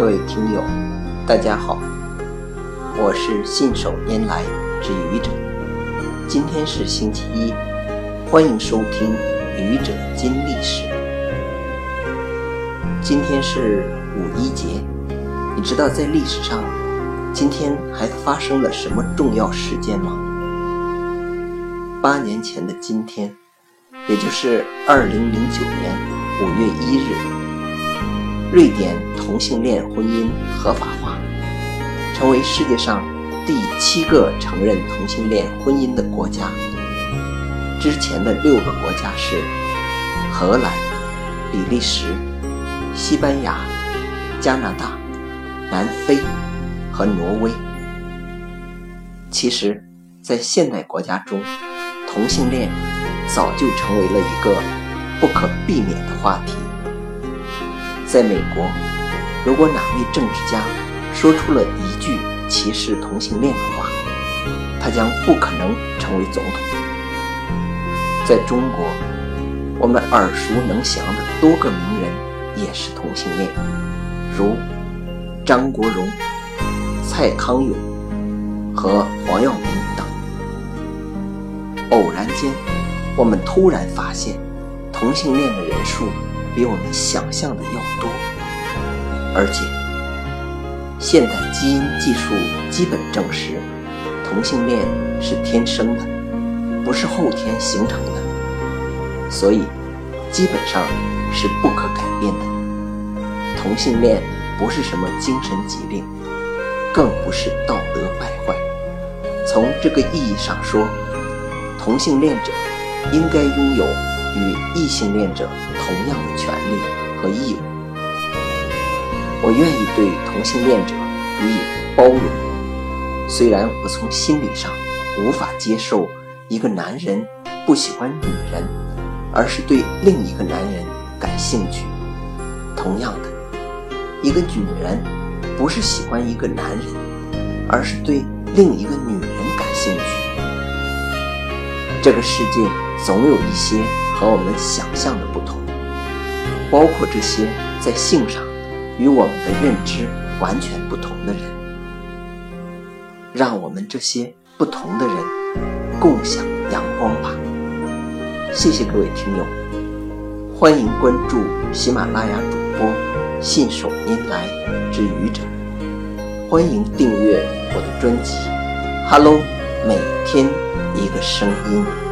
各位听友，大家好，我是信手拈来之愚者。今天是星期一，欢迎收听《愚者金历史》。今天是五一节，你知道在历史上今天还发生了什么重要事件吗？八年前的今天，也就是二零零九年五月一日。瑞典同性恋婚姻合法化，成为世界上第七个承认同性恋婚姻的国家。之前的六个国家是荷兰、比利时、西班牙、加拿大、南非和挪威。其实，在现代国家中，同性恋早就成为了一个不可避免的话题。在美国，如果哪位政治家说出了一句歧视同性恋的话，他将不可能成为总统。在中国，我们耳熟能详的多个名人也是同性恋，如张国荣、蔡康永和黄耀明等。偶然间，我们突然发现，同性恋的人数。比我们想象的要多，而且现代基因技术基本证实，同性恋是天生的，不是后天形成的，所以基本上是不可改变的。同性恋不是什么精神疾病，更不是道德败坏。从这个意义上说，同性恋者应该拥有。与异性恋者同样的权利和义务，我愿意对同性恋者予以包容。虽然我从心理上无法接受一个男人不喜欢女人，而是对另一个男人感兴趣。同样的，一个女人不是喜欢一个男人，而是对另一个女人感兴趣。这个世界总有一些。和我们想象的不同，包括这些在性上与我们的认知完全不同的人，让我们这些不同的人共享阳光吧。谢谢各位听友，欢迎关注喜马拉雅主播信手拈来之愚者，欢迎订阅我的专辑。Hello，每天一个声音。